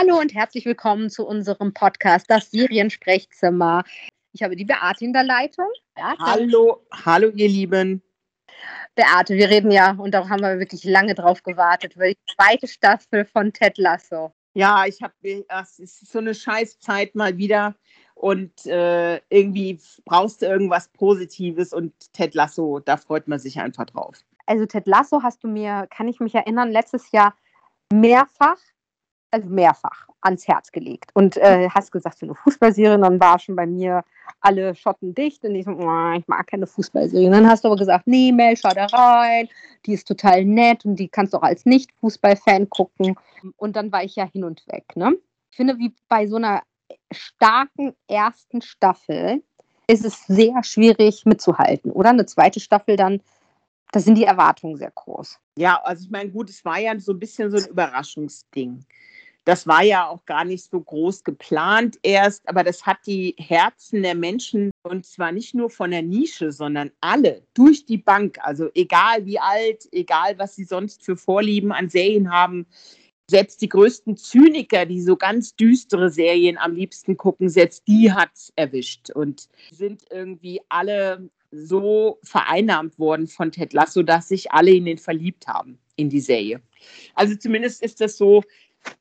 Hallo und herzlich willkommen zu unserem Podcast, das Seriensprechzimmer. Ich habe die Beate in der Leitung. Beate. Hallo, hallo ihr Lieben. Beate, wir reden ja, und da haben wir wirklich lange drauf gewartet, über die zweite Staffel von Ted Lasso. Ja, ich habe, es ist so eine Scheißzeit mal wieder und äh, irgendwie brauchst du irgendwas Positives und Ted Lasso, da freut man sich einfach drauf. Also Ted Lasso hast du mir, kann ich mich erinnern, letztes Jahr mehrfach also mehrfach ans Herz gelegt. Und äh, hast gesagt, so eine Fußballserie, dann war schon bei mir alle Schotten dicht und ich so, ich mag keine Fußballserie. Und dann hast du aber gesagt, nee, Mel, schau da rein, die ist total nett und die kannst du auch als Nicht-Fußballfan gucken. Und dann war ich ja hin und weg. Ne? Ich finde, wie bei so einer starken ersten Staffel ist es sehr schwierig mitzuhalten, oder? Eine zweite Staffel dann da sind die Erwartungen sehr groß. Ja, also ich meine, gut, es war ja so ein bisschen so ein Überraschungsding. Das war ja auch gar nicht so groß geplant erst, aber das hat die Herzen der Menschen und zwar nicht nur von der Nische, sondern alle durch die Bank. Also egal wie alt, egal was sie sonst für Vorlieben an Serien haben. Selbst die größten Zyniker, die so ganz düstere Serien am liebsten gucken, selbst die hat es erwischt und sind irgendwie alle so vereinnahmt worden von Ted Lasso, dass sich alle in den verliebt haben in die Serie. Also zumindest ist das so,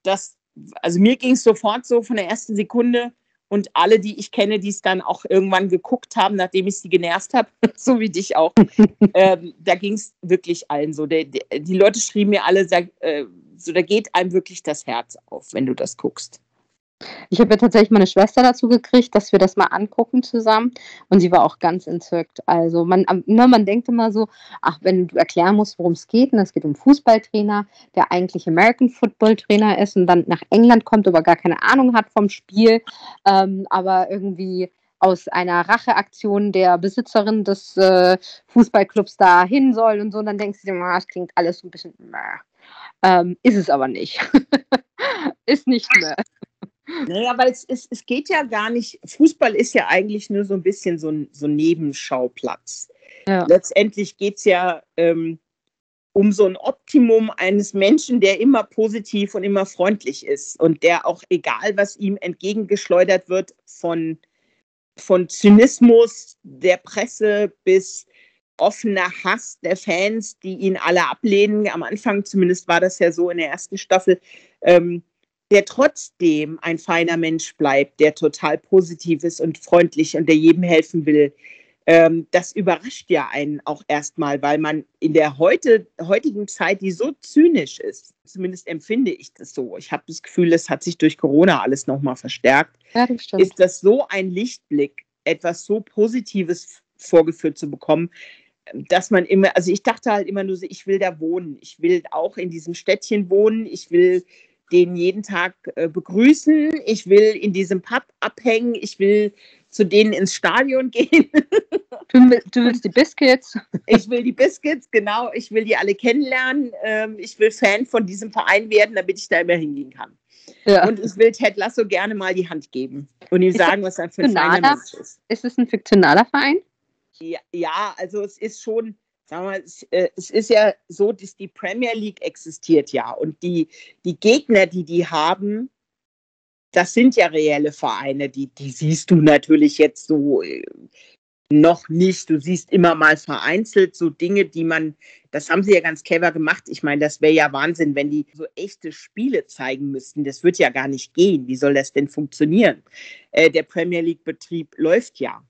dass, also mir ging es sofort so von der ersten Sekunde und alle, die ich kenne, die es dann auch irgendwann geguckt haben, nachdem ich sie genervt habe, so wie dich auch, ähm, da ging es wirklich allen so. Der, der, die Leute schrieben mir alle, sag, äh, so, da geht einem wirklich das Herz auf, wenn du das guckst. Ich habe ja tatsächlich meine Schwester dazu gekriegt, dass wir das mal angucken zusammen und sie war auch ganz entzückt. Also man, ne, man denkt immer so, ach, wenn du erklären musst, worum es geht, und es geht um Fußballtrainer, der eigentlich American Football Trainer ist und dann nach England kommt, aber gar keine Ahnung hat vom Spiel, ähm, aber irgendwie aus einer Racheaktion der Besitzerin des äh, Fußballclubs da hin soll und so, und dann denkst du dir, ah, das klingt alles so ein bisschen, ähm, ist es aber nicht. ist nicht mehr. Naja, weil es, es, es geht ja gar nicht, Fußball ist ja eigentlich nur so ein bisschen so ein, so ein Nebenschauplatz. Ja. Letztendlich geht es ja ähm, um so ein Optimum eines Menschen, der immer positiv und immer freundlich ist und der auch, egal was ihm entgegengeschleudert wird, von, von Zynismus der Presse bis offener Hass der Fans, die ihn alle ablehnen. Am Anfang zumindest war das ja so in der ersten Staffel. Ähm, der trotzdem ein feiner Mensch bleibt, der total positiv ist und freundlich und der jedem helfen will. Ähm, das überrascht ja einen auch erstmal, weil man in der heute, heutigen Zeit, die so zynisch ist, zumindest empfinde ich das so. Ich habe das Gefühl, es hat sich durch Corona alles nochmal verstärkt. Ja, das ist das so ein Lichtblick, etwas so Positives vorgeführt zu bekommen, dass man immer, also ich dachte halt immer nur so, ich will da wohnen. Ich will auch in diesem Städtchen wohnen. Ich will den jeden Tag äh, begrüßen. Ich will in diesem Pub abhängen. Ich will zu denen ins Stadion gehen. du, du, willst die Biscuits? Ich will die Biscuits, genau. Ich will die alle kennenlernen. Ähm, ich will Fan von diesem Verein werden, damit ich da immer hingehen kann. Ja. Und ich will Ted Lasso gerne mal die Hand geben und ihm ist sagen, was er für ein feiner Mensch ist. Ist es ein fiktionaler Verein? Ja, ja, also es ist schon sagen wir, es, äh, es ist ja so, dass die Premier League existiert ja und die, die Gegner, die die haben, das sind ja reelle Vereine, die, die siehst du natürlich jetzt so äh, noch nicht. Du siehst immer mal vereinzelt so Dinge, die man, das haben sie ja ganz clever gemacht. Ich meine, das wäre ja Wahnsinn, wenn die so echte Spiele zeigen müssten. Das wird ja gar nicht gehen. Wie soll das denn funktionieren? Äh, der Premier League-Betrieb läuft ja.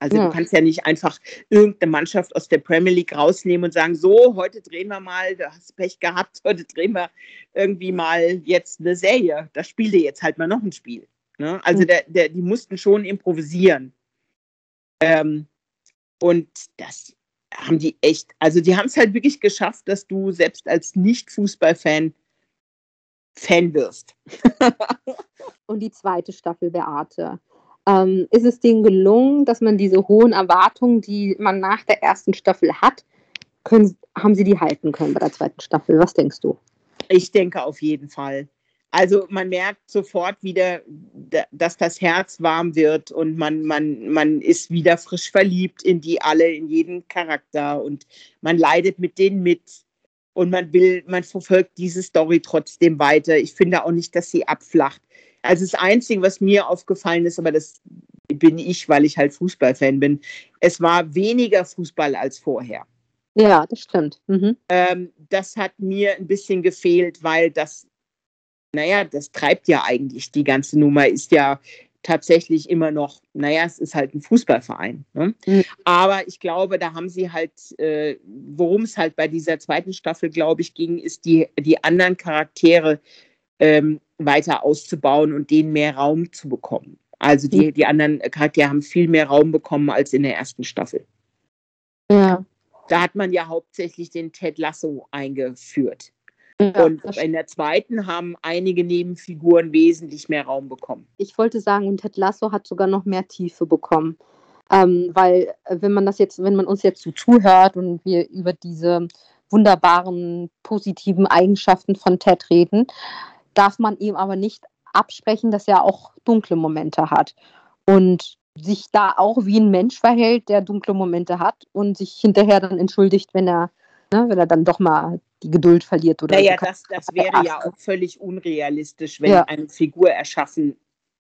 Also ja. du kannst ja nicht einfach irgendeine Mannschaft aus der Premier League rausnehmen und sagen, so, heute drehen wir mal, du hast Pech gehabt, heute drehen wir irgendwie mal jetzt eine Serie. Da spielt ihr jetzt halt mal noch ein Spiel. Ne? Also der, der, die mussten schon improvisieren. Ähm, und das haben die echt, also die haben es halt wirklich geschafft, dass du selbst als Nicht-Fußballfan Fan wirst. und die zweite Staffel Beate. Ähm, ist es denen gelungen, dass man diese hohen Erwartungen, die man nach der ersten Staffel hat, können, haben sie die halten können bei der zweiten Staffel? Was denkst du? Ich denke auf jeden Fall. Also man merkt sofort wieder, dass das Herz warm wird und man, man, man ist wieder frisch verliebt in die alle, in jeden Charakter und man leidet mit denen mit. und man will, man verfolgt diese Story trotzdem weiter. Ich finde auch nicht, dass sie abflacht. Also das Einzige, was mir aufgefallen ist, aber das bin ich, weil ich halt Fußballfan bin, es war weniger Fußball als vorher. Ja, das stimmt. Mhm. Ähm, das hat mir ein bisschen gefehlt, weil das, naja, das treibt ja eigentlich die ganze Nummer, ist ja tatsächlich immer noch, naja, es ist halt ein Fußballverein. Ne? Mhm. Aber ich glaube, da haben sie halt, äh, worum es halt bei dieser zweiten Staffel, glaube ich, ging, ist die, die anderen Charaktere ähm, weiter auszubauen und denen mehr Raum zu bekommen. Also die, mhm. die anderen Charaktere haben viel mehr Raum bekommen als in der ersten Staffel. Ja. Da hat man ja hauptsächlich den Ted Lasso eingeführt. Ja, und in der zweiten haben einige Nebenfiguren wesentlich mehr Raum bekommen. Ich wollte sagen, und Ted Lasso hat sogar noch mehr Tiefe bekommen. Ähm, weil, äh, wenn man das jetzt, wenn man uns jetzt so zuhört und wir über diese wunderbaren positiven Eigenschaften von Ted reden, darf man ihm aber nicht absprechen, dass er auch dunkle Momente hat. Und sich da auch wie ein Mensch verhält, der dunkle Momente hat und sich hinterher dann entschuldigt, wenn er, ne, wenn er dann doch mal die Geduld verliert oder Naja, das, das wäre ja auch völlig unrealistisch, wenn ja. eine Figur erschaffen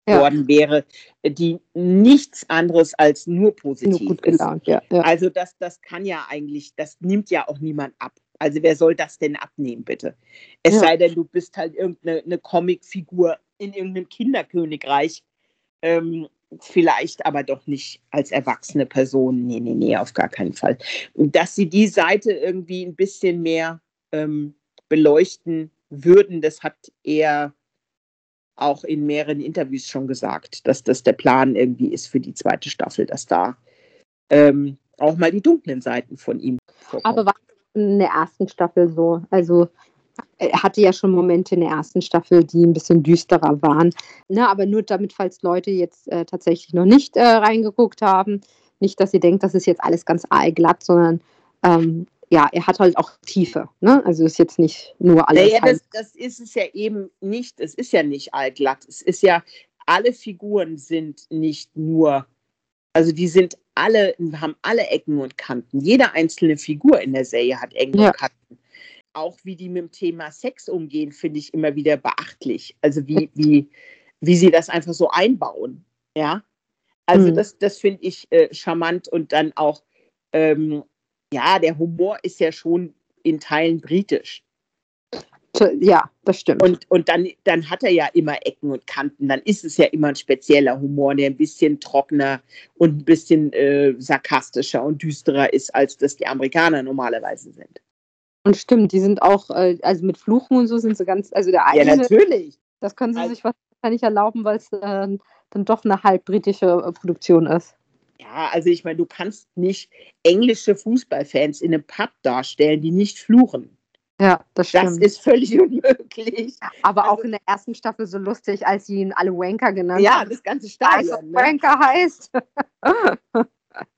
ja. worden wäre, die nichts anderes als nur positiv nur gut gelaunt, ja, ja. Also das, das kann ja eigentlich, das nimmt ja auch niemand ab. Also wer soll das denn abnehmen, bitte? Es sei denn, du bist halt irgendeine Comicfigur in irgendeinem Kinderkönigreich. Ähm, vielleicht aber doch nicht als erwachsene Person. Nee, nee, nee, auf gar keinen Fall. Dass sie die Seite irgendwie ein bisschen mehr ähm, beleuchten würden, das hat er auch in mehreren Interviews schon gesagt, dass das der Plan irgendwie ist für die zweite Staffel, dass da ähm, auch mal die dunklen Seiten von ihm vorkommen. Aber war in der ersten Staffel so? Also er hatte ja schon Momente in der ersten Staffel, die ein bisschen düsterer waren. Ne, aber nur damit, falls Leute jetzt äh, tatsächlich noch nicht äh, reingeguckt haben, nicht, dass ihr denkt, das ist jetzt alles ganz aalglatt, sondern ähm, ja, er hat halt auch Tiefe. Ne? Also ist jetzt nicht nur alles. Naja, das, das ist es ja eben nicht. Es ist ja nicht allglatt. Es ist ja, alle Figuren sind nicht nur, also die sind alle, haben alle Ecken und Kanten. Jede einzelne Figur in der Serie hat Ecken ja. und Kanten auch wie die mit dem Thema Sex umgehen, finde ich immer wieder beachtlich. Also wie, wie, wie sie das einfach so einbauen. Ja. Also mhm. das, das finde ich äh, charmant und dann auch, ähm, ja, der Humor ist ja schon in Teilen britisch. Ja, das stimmt. Und, und dann, dann hat er ja immer Ecken und Kanten. Dann ist es ja immer ein spezieller Humor, der ein bisschen trockener und ein bisschen äh, sarkastischer und düsterer ist, als das die Amerikaner normalerweise sind. Und stimmt, die sind auch, äh, also mit Fluchen und so sind sie ganz, also der eine. Ja, natürlich. Das können sie also, sich wahrscheinlich erlauben, weil es äh, dann doch eine halb britische äh, Produktion ist. Ja, also ich meine, du kannst nicht englische Fußballfans in einem Pub darstellen, die nicht fluchen. Ja, das stimmt. Das ist völlig unmöglich. Aber also, auch in der ersten Staffel so lustig, als sie ihn alle Wanker genannt ja, haben. Ja, das ganze Stadion. Ne? Wanker heißt.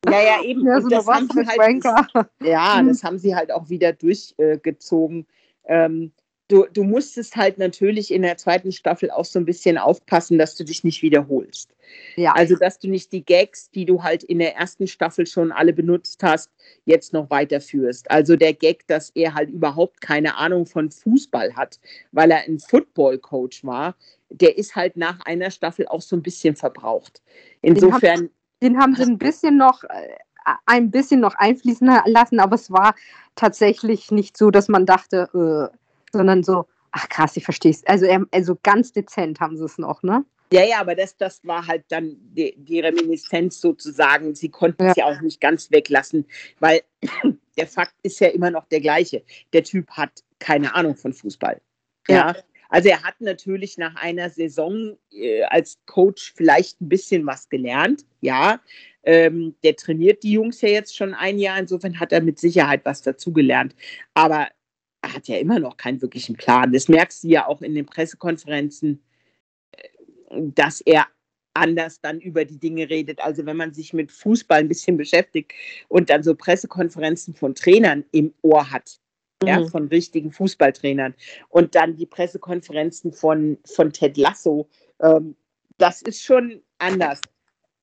Ja, ja, eben. Ja, so das haben sie halt, ja, das haben sie halt auch wieder durchgezogen. Ähm, du, du musstest halt natürlich in der zweiten Staffel auch so ein bisschen aufpassen, dass du dich nicht wiederholst. Ja. Also, dass du nicht die Gags, die du halt in der ersten Staffel schon alle benutzt hast, jetzt noch weiterführst. Also der Gag, dass er halt überhaupt keine Ahnung von Fußball hat, weil er ein Football-Coach war, der ist halt nach einer Staffel auch so ein bisschen verbraucht. Insofern den haben sie ein bisschen noch, äh, ein bisschen noch einfließen lassen, aber es war tatsächlich nicht so, dass man dachte, äh, sondern so, ach krass, ich verstehe es. Also, also ganz dezent haben sie es noch, ne? Ja, ja, aber das, das war halt dann die, die Reminiszenz sozusagen. Sie konnten ja. es ja auch nicht ganz weglassen, weil der Fakt ist ja immer noch der gleiche. Der Typ hat keine Ahnung von Fußball. Ja. ja. Also er hat natürlich nach einer Saison äh, als Coach vielleicht ein bisschen was gelernt, ja. Ähm, der trainiert die Jungs ja jetzt schon ein Jahr, insofern hat er mit Sicherheit was dazugelernt. Aber er hat ja immer noch keinen wirklichen Plan. Das merkst du ja auch in den Pressekonferenzen, äh, dass er anders dann über die Dinge redet. Also wenn man sich mit Fußball ein bisschen beschäftigt und dann so Pressekonferenzen von Trainern im Ohr hat, mhm. ja, von richtigen Fußballtrainern. Und dann die Pressekonferenzen von, von Ted Lasso. Ähm, das ist schon anders.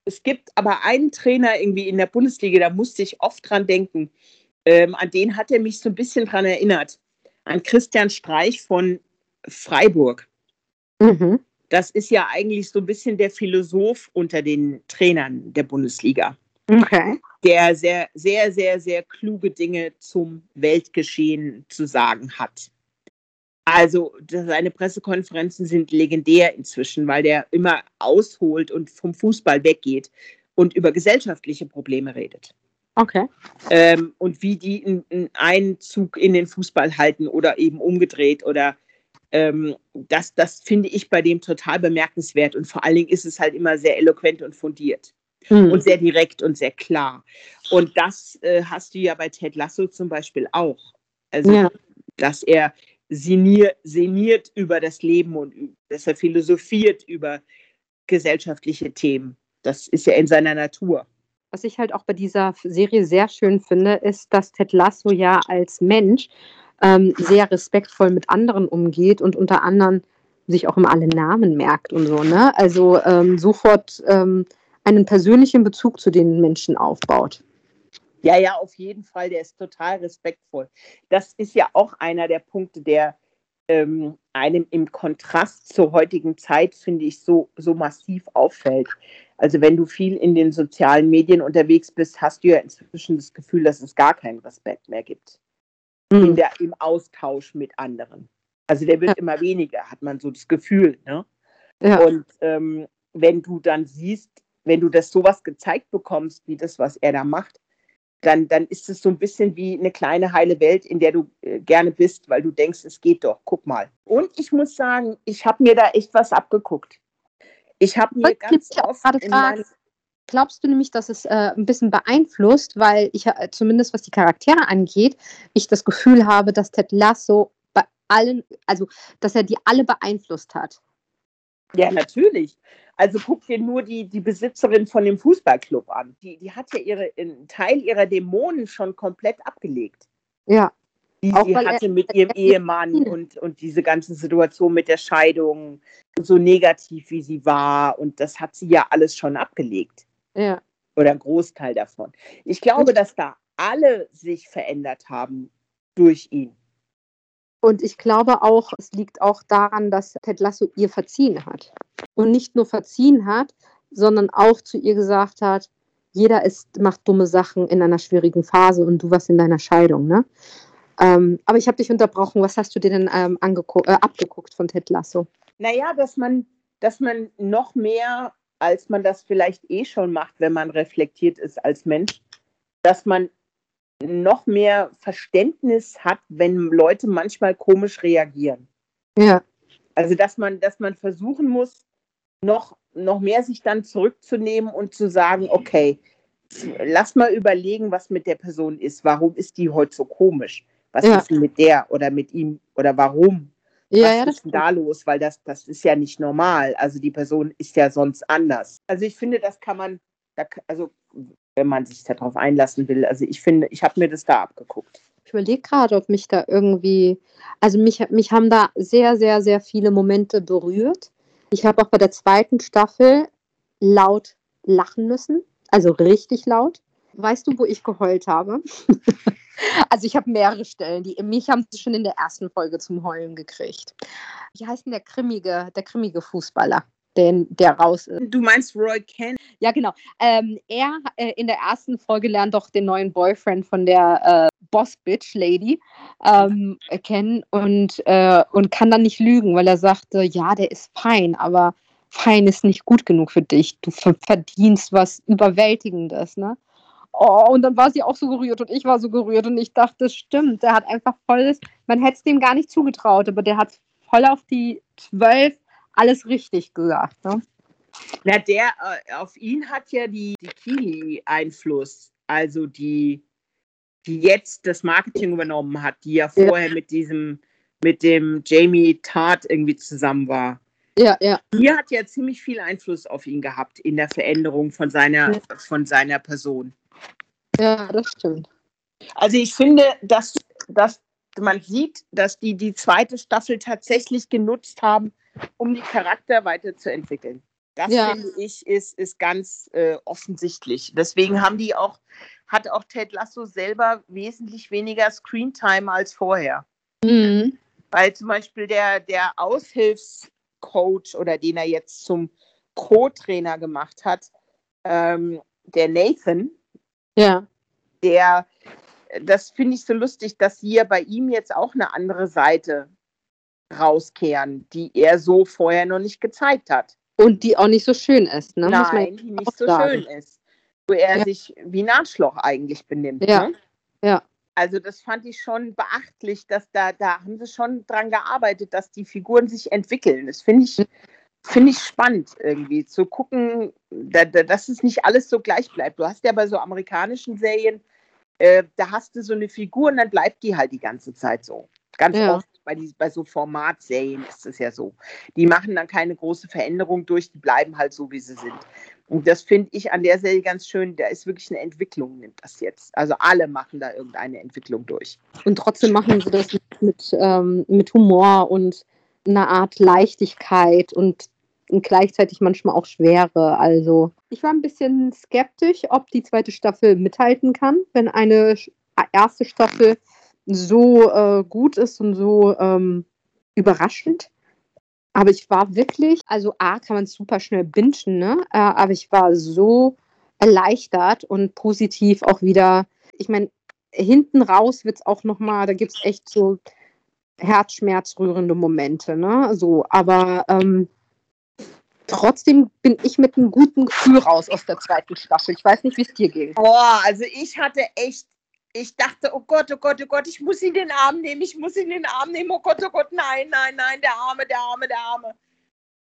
Es gibt aber einen Trainer irgendwie in der Bundesliga, da musste ich oft dran denken. Ähm, an den hat er mich so ein bisschen dran erinnert. An Christian Streich von Freiburg. Mhm. Das ist ja eigentlich so ein bisschen der Philosoph unter den Trainern der Bundesliga. Okay. Der sehr, sehr, sehr, sehr kluge Dinge zum Weltgeschehen zu sagen hat. Also seine Pressekonferenzen sind legendär inzwischen, weil der immer ausholt und vom Fußball weggeht und über gesellschaftliche Probleme redet. Okay. Ähm, und wie die einen Einzug in den Fußball halten oder eben umgedreht oder ähm, das, das finde ich bei dem total bemerkenswert und vor allen Dingen ist es halt immer sehr eloquent und fundiert mhm. und sehr direkt und sehr klar. Und das äh, hast du ja bei Ted Lasso zum Beispiel auch. Also, ja. dass er sinniert, sinniert über das Leben und dass er philosophiert über gesellschaftliche Themen. Das ist ja in seiner Natur. Was ich halt auch bei dieser Serie sehr schön finde, ist, dass Ted Lasso ja als Mensch ähm, sehr respektvoll mit anderen umgeht und unter anderem sich auch immer alle Namen merkt und so, ne? Also ähm, sofort ähm, einen persönlichen Bezug zu den Menschen aufbaut. Ja, ja, auf jeden Fall. Der ist total respektvoll. Das ist ja auch einer der Punkte, der ähm, einem im Kontrast zur heutigen Zeit, finde ich, so, so massiv auffällt. Also wenn du viel in den sozialen Medien unterwegs bist, hast du ja inzwischen das Gefühl, dass es gar keinen Respekt mehr gibt mhm. in der, im Austausch mit anderen. Also der wird ja. immer weniger, hat man so das Gefühl. Ne? Ja. Und ähm, wenn du dann siehst, wenn du das sowas gezeigt bekommst, wie das, was er da macht, dann, dann ist es so ein bisschen wie eine kleine heile Welt, in der du äh, gerne bist, weil du denkst, es geht doch, guck mal. Und ich muss sagen, ich habe mir da echt was abgeguckt. Ich habe mir ganz oft in meinem, glaubst du nämlich, dass es äh, ein bisschen beeinflusst, weil ich äh, zumindest was die Charaktere angeht, ich das Gefühl habe, dass Ted Lasso bei allen, also dass er die alle beeinflusst hat. Ja, natürlich. Also guck dir nur die, die Besitzerin von dem Fußballclub an. Die, die hat ja ihre, einen Teil ihrer Dämonen schon komplett abgelegt. Ja. Die Auch sie hatte mit ihrem Ehemann und, und diese ganze Situation mit der Scheidung, so negativ wie sie war. Und das hat sie ja alles schon abgelegt. Ja. Oder ein Großteil davon. Ich glaube, dass da alle sich verändert haben durch ihn. Und ich glaube auch, es liegt auch daran, dass Ted Lasso ihr verziehen hat. Und nicht nur verziehen hat, sondern auch zu ihr gesagt hat, jeder ist, macht dumme Sachen in einer schwierigen Phase und du was in deiner Scheidung. Ne? Ähm, aber ich habe dich unterbrochen. Was hast du dir denn ähm, äh, abgeguckt von Ted Lasso? Naja, dass man, dass man noch mehr als man das vielleicht eh schon macht, wenn man reflektiert ist als Mensch, dass man noch mehr Verständnis hat, wenn Leute manchmal komisch reagieren. Ja. Also dass man, dass man versuchen muss, noch, noch mehr sich dann zurückzunehmen und zu sagen, okay, lass mal überlegen, was mit der Person ist. Warum ist die heute so komisch? Was ja. ist mit der oder mit ihm oder warum? Ja, was ja, ist denn da los? Weil das, das ist ja nicht normal. Also die Person ist ja sonst anders. Also ich finde, das kann man, also wenn man sich darauf einlassen will. Also ich finde, ich habe mir das da abgeguckt. Ich überlege gerade, ob mich da irgendwie, also mich, mich haben da sehr, sehr, sehr viele Momente berührt. Ich habe auch bei der zweiten Staffel laut lachen müssen, also richtig laut. Weißt du, wo ich geheult habe? also ich habe mehrere Stellen, die mich haben schon in der ersten Folge zum Heulen gekriegt. Wie heißt denn der grimmige, der grimmige Fußballer? Den, der raus ist. Du meinst Roy Kent? Ja, genau. Ähm, er äh, in der ersten Folge lernt doch den neuen Boyfriend von der äh, Boss Bitch Lady ähm, kennen und, äh, und kann dann nicht lügen, weil er sagte, ja, der ist fein, aber fein ist nicht gut genug für dich. Du verdienst was Überwältigendes, ne? Oh, und dann war sie auch so gerührt und ich war so gerührt und ich dachte, das stimmt, der hat einfach voll, man hätte es dem gar nicht zugetraut, aber der hat voll auf die zwölf alles richtig gesagt. Ne? Na, der, äh, auf ihn hat ja die, die Kili Einfluss, also die, die jetzt das Marketing übernommen hat, die ja vorher ja. mit diesem, mit dem Jamie Tart irgendwie zusammen war. Ja, ja. Die hat ja ziemlich viel Einfluss auf ihn gehabt in der Veränderung von seiner, ja. von seiner Person. Ja, das stimmt. Also ich finde, dass, dass man sieht, dass die die zweite Staffel tatsächlich genutzt haben, um die Charakter weiterzuentwickeln. Das ja. finde ich ist, ist ganz äh, offensichtlich. Deswegen haben die auch, hat auch Ted Lasso selber wesentlich weniger Screentime als vorher. Mhm. Weil zum Beispiel der, der Aushilfscoach oder den er jetzt zum Co-Trainer gemacht hat, ähm, der Nathan, ja. der, das finde ich so lustig, dass hier bei ihm jetzt auch eine andere Seite rauskehren, die er so vorher noch nicht gezeigt hat. Und die auch nicht so schön ist, ne? Nein, die nicht so sagen. schön ist. Wo er ja. sich wie ein Arschloch eigentlich benimmt. Ja. Ne? Ja. Also das fand ich schon beachtlich, dass da, da haben sie schon dran gearbeitet, dass die Figuren sich entwickeln. Das finde ich, finde ich spannend irgendwie zu gucken, da, da, dass es nicht alles so gleich bleibt. Du hast ja bei so amerikanischen Serien, äh, da hast du so eine Figur und dann bleibt die halt die ganze Zeit so. Ganz ja. oft bei, die, bei so Formatserien ist es ja so. Die machen dann keine große Veränderung durch, die bleiben halt so, wie sie sind. Und das finde ich an der Serie ganz schön. Da ist wirklich eine Entwicklung, nimmt das jetzt. Also alle machen da irgendeine Entwicklung durch. Und trotzdem machen sie das mit, ähm, mit Humor und einer Art Leichtigkeit und, und gleichzeitig manchmal auch Schwere. Also ich war ein bisschen skeptisch, ob die zweite Staffel mithalten kann, wenn eine erste Staffel so äh, gut ist und so ähm, überraschend. Aber ich war wirklich, also A, kann man super schnell bingen, ne? Äh, aber ich war so erleichtert und positiv auch wieder. Ich meine, hinten raus wird es auch nochmal, da gibt es echt so herzschmerzrührende Momente, ne? So, aber ähm, trotzdem bin ich mit einem guten Gefühl raus aus der zweiten Staffel. Ich weiß nicht, wie es dir ging. Boah, also ich hatte echt ich dachte, oh Gott, oh Gott, oh Gott, ich muss ihn in den Arm nehmen, ich muss ihn in den Arm nehmen, oh Gott, oh Gott, nein, nein, nein, der Arme, der Arme, der Arme.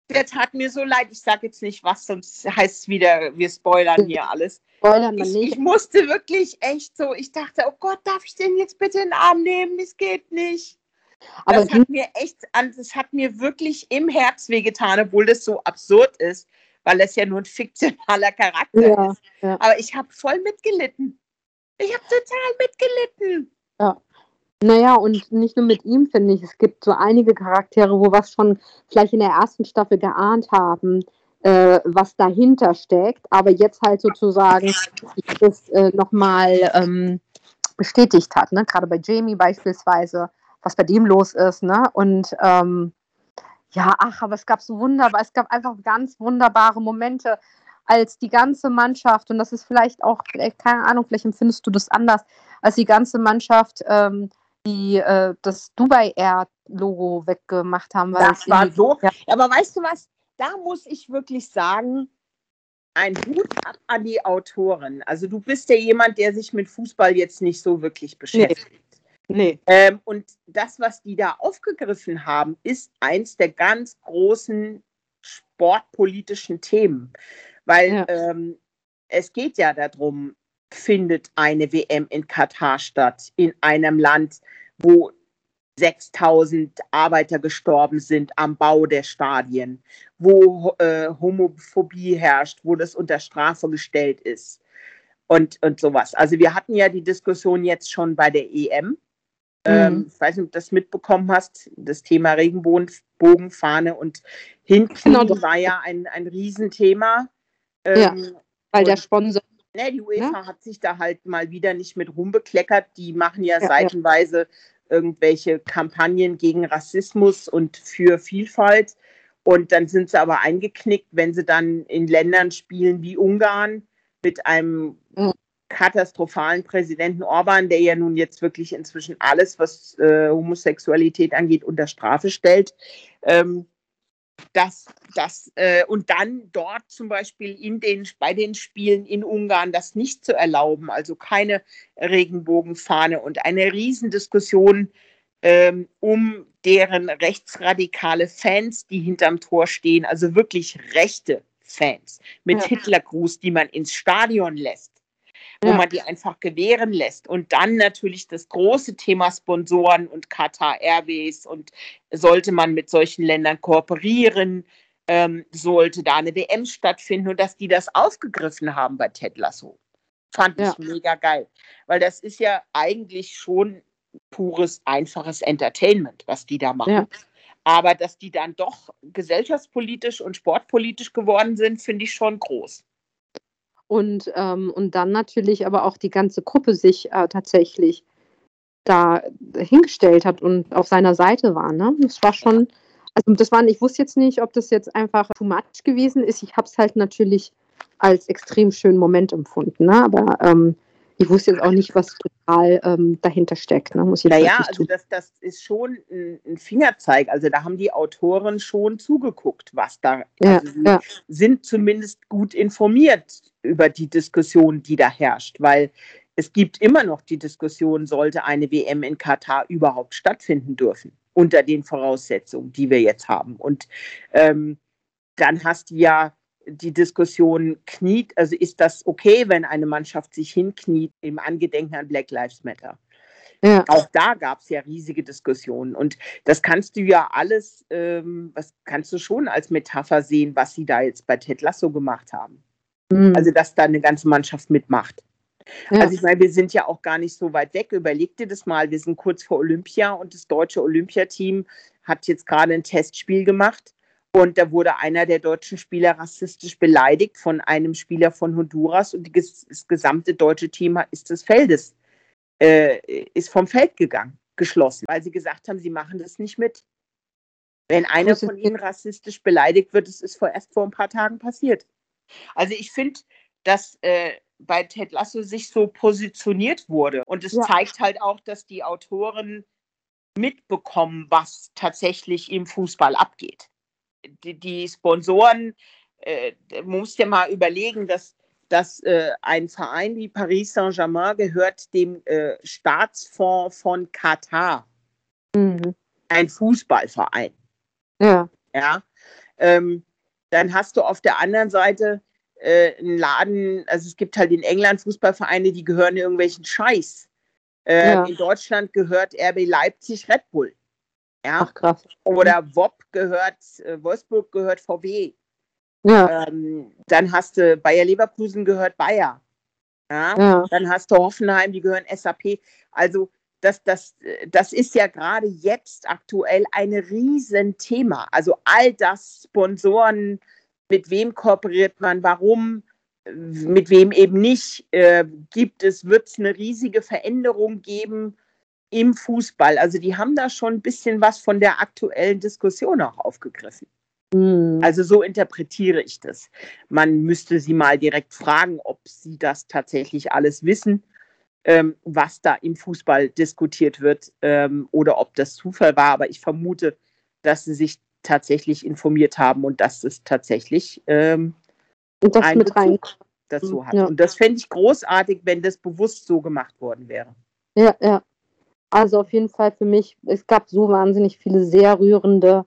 Der tat mir so leid. Ich sage jetzt nicht was, sonst heißt es wieder, wir spoilern hier alles. Spoilern ich, nicht. Ich musste wirklich echt so, ich dachte, oh Gott, darf ich den jetzt bitte in den Arm nehmen? Es geht nicht. Aber das hat mir echt, das hat mir wirklich im Herz wehgetan, obwohl das so absurd ist, weil es ja nur ein fiktionaler Charakter ja, ist. Ja. Aber ich habe voll mitgelitten. Ich habe total mitgelitten. Ja. Naja, und nicht nur mit ihm, finde ich. Es gibt so einige Charaktere, wo wir es schon vielleicht in der ersten Staffel geahnt haben, äh, was dahinter steckt, aber jetzt halt sozusagen das äh, nochmal ähm, bestätigt hat. Ne? Gerade bei Jamie beispielsweise, was bei dem los ist. Ne? Und ähm, ja, ach, aber es gab so wunderbar, es gab einfach ganz wunderbare Momente als die ganze Mannschaft, und das ist vielleicht auch, keine Ahnung, vielleicht empfindest du das anders, als die ganze Mannschaft ähm, die äh, das Dubai Air Logo weggemacht haben. das war so. Ja. Aber weißt du was? Da muss ich wirklich sagen, ein Hut ab an die Autoren. Also du bist ja jemand, der sich mit Fußball jetzt nicht so wirklich beschäftigt. Nee. Ähm, und das, was die da aufgegriffen haben, ist eins der ganz großen sportpolitischen Themen. Weil ja. ähm, es geht ja darum, findet eine WM in Katar statt, in einem Land, wo 6000 Arbeiter gestorben sind am Bau der Stadien, wo äh, Homophobie herrscht, wo das unter Strafe gestellt ist und, und sowas. Also wir hatten ja die Diskussion jetzt schon bei der EM. Ähm, mhm. ich weiß nicht, ob du das mitbekommen hast, das Thema Regenbogenfahne und hinten genau. war ja ein, ein Riesenthema. Ähm, ja, weil der Sponsor. Ne, die UEFA ja? hat sich da halt mal wieder nicht mit rumbekleckert. Die machen ja, ja seitenweise ja. irgendwelche Kampagnen gegen Rassismus und für Vielfalt. Und dann sind sie aber eingeknickt, wenn sie dann in Ländern spielen wie Ungarn mit einem mhm. Katastrophalen Präsidenten Orban, der ja nun jetzt wirklich inzwischen alles, was äh, Homosexualität angeht, unter Strafe stellt. Ähm, das, das, äh, und dann dort zum Beispiel in den, bei den Spielen in Ungarn das nicht zu erlauben, also keine Regenbogenfahne und eine Riesendiskussion ähm, um deren rechtsradikale Fans, die hinterm Tor stehen, also wirklich rechte Fans mit ja. Hitlergruß, die man ins Stadion lässt wo ja. man die einfach gewähren lässt. Und dann natürlich das große Thema Sponsoren und Qatar Airways und sollte man mit solchen Ländern kooperieren, ähm, sollte da eine WM stattfinden und dass die das aufgegriffen haben bei Ted Lasso. Fand ja. ich mega geil. Weil das ist ja eigentlich schon pures, einfaches Entertainment, was die da machen. Ja. Aber dass die dann doch gesellschaftspolitisch und sportpolitisch geworden sind, finde ich schon groß. Und, ähm, und dann natürlich aber auch die ganze Gruppe sich äh, tatsächlich da hingestellt hat und auf seiner Seite war. Ne? Das war schon, also das war, ich wusste jetzt nicht, ob das jetzt einfach too much gewesen ist. Ich habe es halt natürlich als extrem schönen Moment empfunden. Ne? Aber ähm, ich wusste jetzt auch nicht, was total ähm, dahinter steckt. Ne? Muss ich naja, also das, das ist schon ein, Fingerzeig. Also da haben die Autoren schon zugeguckt, was da. Ja, also sie ja. sind zumindest gut informiert über die Diskussion, die da herrscht, weil es gibt immer noch die Diskussion, sollte eine WM in Katar überhaupt stattfinden dürfen, unter den Voraussetzungen, die wir jetzt haben. Und ähm, dann hast du ja die Diskussion kniet, also ist das okay, wenn eine Mannschaft sich hinkniet im Angedenken an Black Lives Matter? Ja. Auch da gab es ja riesige Diskussionen. Und das kannst du ja alles, ähm, was kannst du schon als Metapher sehen, was sie da jetzt bei Ted Lasso gemacht haben. Mhm. Also, dass da eine ganze Mannschaft mitmacht. Ja. Also ich meine, wir sind ja auch gar nicht so weit weg. Überleg dir das mal, wir sind kurz vor Olympia und das deutsche Olympiateam hat jetzt gerade ein Testspiel gemacht und da wurde einer der deutschen Spieler rassistisch beleidigt von einem Spieler von Honduras und das gesamte deutsche Team ist des Feldes, äh, ist vom Feld gegangen, geschlossen, weil sie gesagt haben, sie machen das nicht mit. Wenn einer von ihnen rassistisch beleidigt wird, das ist vor, erst vor ein paar Tagen passiert. Also ich finde, dass äh, bei Ted Lasso sich so positioniert wurde. Und es ja. zeigt halt auch, dass die Autoren mitbekommen, was tatsächlich im Fußball abgeht die, die Sponsoren, äh, man muss ja mal überlegen, dass, dass äh, ein Verein wie Paris Saint-Germain gehört dem äh, Staatsfonds von Katar. Mhm. Ein Fußballverein. Ja. Ja. Ähm, dann hast du auf der anderen Seite äh, einen Laden, also es gibt halt in England Fußballvereine, die gehören irgendwelchen Scheiß. Äh, ja. In Deutschland gehört RB Leipzig Red Bull. Ja? Ach, krass. Oder WOP gehört, äh, Wolfsburg gehört VW. Ja. Ähm, dann hast du Bayer Leverkusen gehört Bayer. Ja? ja? Dann hast du Hoffenheim, die gehören SAP. Also das, das, das ist ja gerade jetzt aktuell ein Riesenthema. Also all das Sponsoren, mit wem kooperiert man, warum, mit wem eben nicht, äh, gibt es, wird es eine riesige Veränderung geben im Fußball. Also die haben da schon ein bisschen was von der aktuellen Diskussion auch aufgegriffen. Mhm. Also so interpretiere ich das. Man müsste sie mal direkt fragen, ob sie das tatsächlich alles wissen, ähm, was da im Fußball diskutiert wird ähm, oder ob das Zufall war. Aber ich vermute, dass sie sich tatsächlich informiert haben und dass es tatsächlich ähm, und das mit rein dazu hat. Ja. Und das fände ich großartig, wenn das bewusst so gemacht worden wäre. Ja, ja. Also auf jeden Fall für mich, es gab so wahnsinnig viele sehr rührende,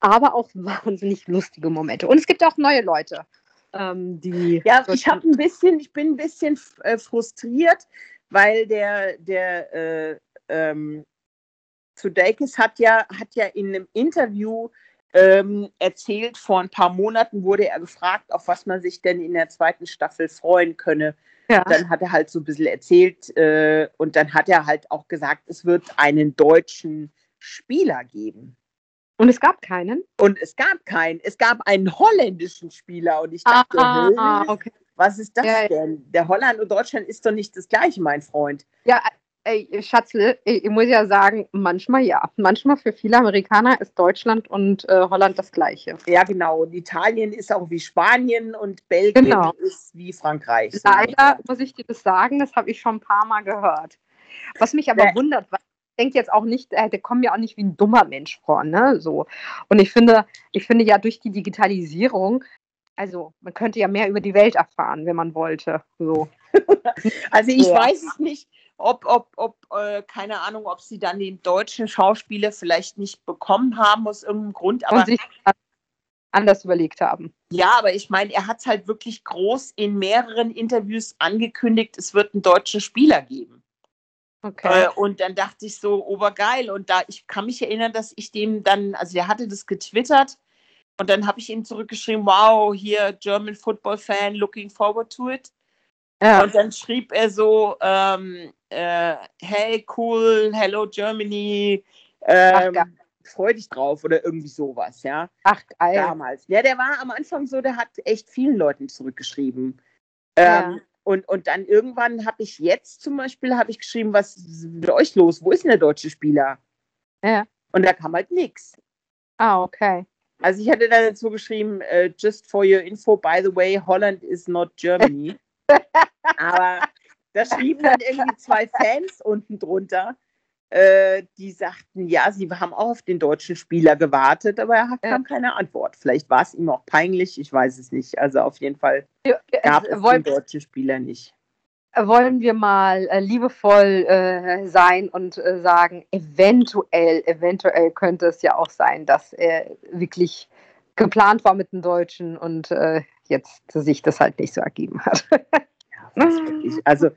aber auch wahnsinnig lustige Momente. Und es gibt auch neue Leute, ähm, die. Ja, ich habe ein bisschen, ich bin ein bisschen äh, frustriert, weil der, der äh, ähm, Sudeikis hat ja, hat ja in einem Interview ähm, erzählt, vor ein paar Monaten wurde er gefragt, auf was man sich denn in der zweiten Staffel freuen könne. Ja. Dann hat er halt so ein bisschen erzählt äh, und dann hat er halt auch gesagt, es wird einen deutschen Spieler geben. Und es gab keinen? Und es gab keinen. Es gab einen holländischen Spieler und ich dachte, ah, ah, okay. was ist das ja, denn? Der Holland und Deutschland ist doch nicht das gleiche, mein Freund. Ja, Ey, Schatzle, ich muss ja sagen, manchmal ja. Manchmal für viele Amerikaner ist Deutschland und äh, Holland das Gleiche. Ja, genau. Und Italien ist auch wie Spanien und Belgien genau. ist wie Frankreich. Leider muss ich dir das sagen, das habe ich schon ein paar Mal gehört. Was mich aber ja. wundert, weil ich denke jetzt auch nicht, äh, der kommt ja auch nicht wie ein dummer Mensch vor, ne? So. Und ich finde, ich finde ja durch die Digitalisierung also man könnte ja mehr über die Welt erfahren, wenn man wollte. So. also ich ja. weiß es nicht ob, ob, ob äh, keine Ahnung, ob sie dann den deutschen Schauspieler vielleicht nicht bekommen haben aus irgendeinem Grund. Aber Und sich anders überlegt haben. Ja, aber ich meine, er hat es halt wirklich groß in mehreren Interviews angekündigt, es wird einen deutschen Spieler geben. Okay. Äh, und dann dachte ich so, obergeil. Und da, ich kann mich erinnern, dass ich dem dann, also er hatte das getwittert und dann habe ich ihm zurückgeschrieben, wow, hier German Football Fan, looking forward to it. Ja. Und dann schrieb er so, ähm, äh, hey, cool, hello Germany, ähm, Ach, freu dich drauf oder irgendwie sowas, ja. Ach, geil. Damals. Ja, der war am Anfang so, der hat echt vielen Leuten zurückgeschrieben. Ähm, ja. und, und dann irgendwann habe ich jetzt zum Beispiel, habe ich geschrieben, was ist mit euch los? Wo ist denn der deutsche Spieler? Ja. Und da kam halt nichts. Ah, okay. Also ich hatte dann dazu geschrieben, uh, just for your info, by the way, Holland is not Germany. Aber da schrieben dann irgendwie zwei Fans unten drunter, äh, die sagten, ja, sie haben auch auf den deutschen Spieler gewartet, aber er hat ja. keine Antwort. Vielleicht war es ihm auch peinlich, ich weiß es nicht. Also auf jeden Fall gab es den deutschen Spieler nicht wollen wir mal äh, liebevoll äh, sein und äh, sagen, eventuell, eventuell könnte es ja auch sein, dass er wirklich geplant war mit dem Deutschen und äh, jetzt sich das halt nicht so ergeben hat. ja. Also